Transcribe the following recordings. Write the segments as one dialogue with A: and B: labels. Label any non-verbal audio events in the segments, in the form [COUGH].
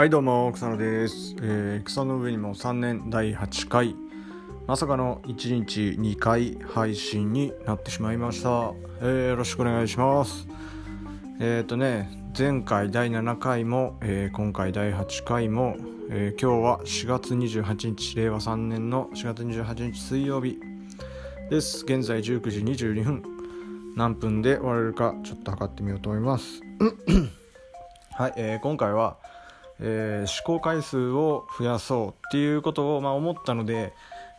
A: はいどうも草野です、えー草の上にも3年第8回まさかの1日2回配信になってしまいました、えーよろしくお願いします。えっ、とね前回第7回も、えー今回第8回も、えー今日は4月28日令和3年の4月28日水曜日です。現在19時22分。何分で終われるかちょっと測ってみようと思います。[COUGHS] はい、えー今回は、えー試行回数を増やそうっていうことを、まあ、思ったので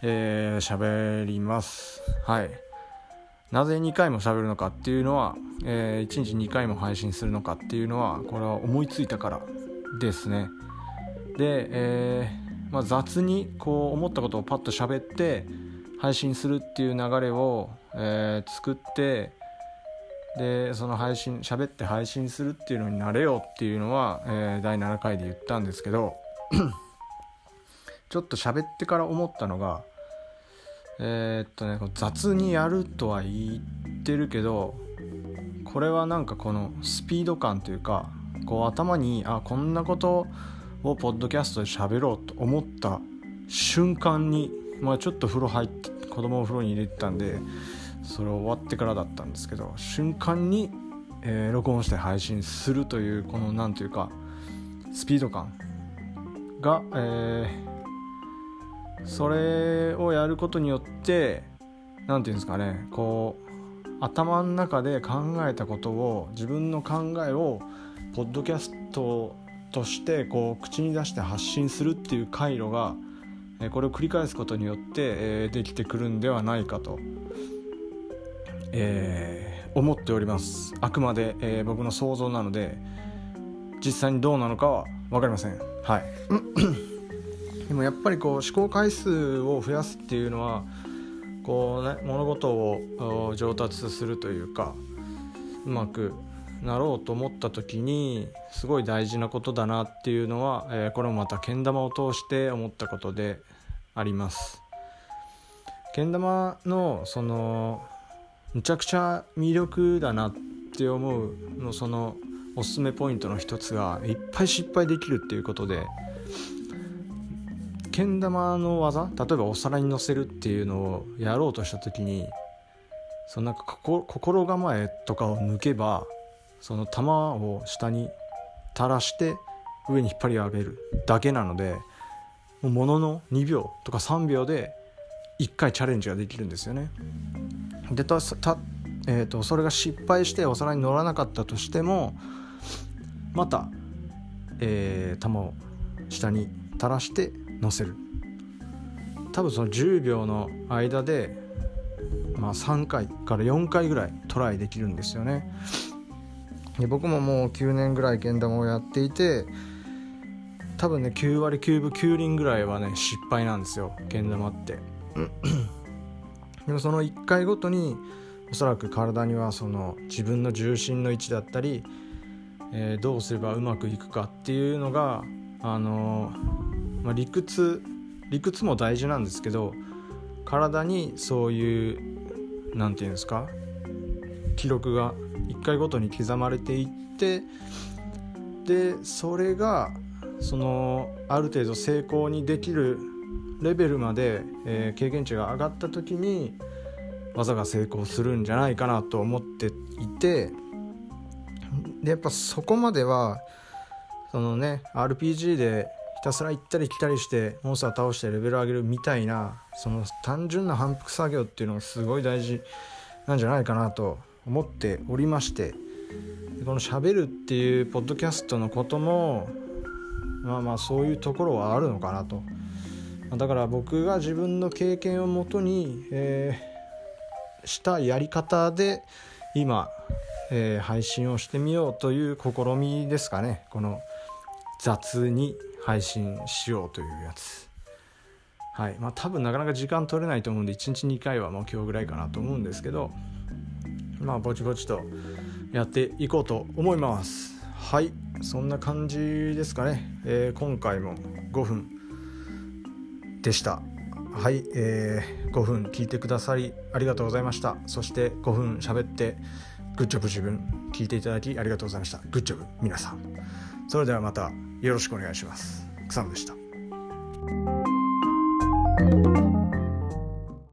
A: えー喋、ります。はい。なぜ2回も喋るのかっていうのは、え1日2回も配信するのかっていうのはこれは思いついたからですね。で、えーまあ、雑にこう思ったことをパッと喋って配信するっていう流れを、えー作ってでその配信喋って配信するっていうのになれよっていうのは、えー第7回で言ったんですけど [COUGHS] ちょっと喋ってから思ったのがえーっとね雑にやるとは言ってるけどこれはなんかこのスピード感というかこう頭にあこんなことをポッドキャストで喋ろうと思った瞬間に、まあ、ちょっと風呂入って子供を風呂に入れてたんでそれ終わってからだったんですけど瞬間に、えー録音して配信するというこのなんというかスピード感が、えーそれをやることによってなんていうんですかねこう頭の中で考えたことを自分の考えをポッドキャストとしてこう口に出して発信するっていう回路がこれを繰り返すことによって、できてくるんではないかと、えー思っております。あくまで、えー僕の想像なので実際にどうなのかは分かりません。はい。[CLEARS THROAT] でもやっぱりこう思考回数を増やすっていうのはこうね物事を上達するというかうまくなろうと思った時にすごい大事なことだなっていうのは、えーこれもまたけん玉を通して思ったことであります。けん玉のそのむちゃくちゃ魅力だなって思うのそのおすすめポイントの一つがいっぱい失敗できるっていうことでけん玉の技例えばお皿に乗せるっていうのをやろうとした時にそのなんか心構えとかを抜けばその玉を下に垂らして上に引っ張り上げるだけなのでものの2秒とか3秒で1回チャレンジができるんですよね。でたたえー、とそれが失敗してお皿に乗らなかったとしてもまた、えー、玉を下に垂らして乗せる。多分その10秒の間で、まあ、3回から4回ぐらいトライできるんですよね。で僕ももう9年ぐらいけん玉をやっていて多分ね9割9分9厘ぐらいはね失敗なんですよけん玉って。でもその1回ごとにおそらく体にはその自分の重心の位置だったり、えーどうすればうまくいくかっていうのがあのーまあ、理屈理屈も大事なんですけど体にそういうなんていうんですか記録が1回ごとに刻まれていってでそれがそのある程度成功にできるレベルまで、えー経験値が上がった時に技が成功するんじゃないかなと思っていてでやっぱそこまではそのね RPG でひたすら行ったり来たりしてモンスター倒してレベル上げるみたいなその単純な反復作業っていうのがすごい大事なんじゃないかなと思っておりましてこの「しゃべる」っていうポッドキャストのこともまあまあそういうところはあるのかなとだから僕が自分の経験をもとに、えーしたやり方で今、えー配信をしてみようという試みですかね。この雑に配信しようというやつ。はい。まあ多分なかなか時間取れないと思うんで1日2回はもう今日ぐらいかなと思うんですけどまあぼちぼちとやっていこうと思います。はい。そんな感じですかね、えー今回も5分。でした。はい、えー5分聞いてくださりありがとうございました。そして5分喋ってグッジョブ自分聞いていただきありがとうございました。グッジョブ皆さん。それではまたよろしくお願いします。草野でした。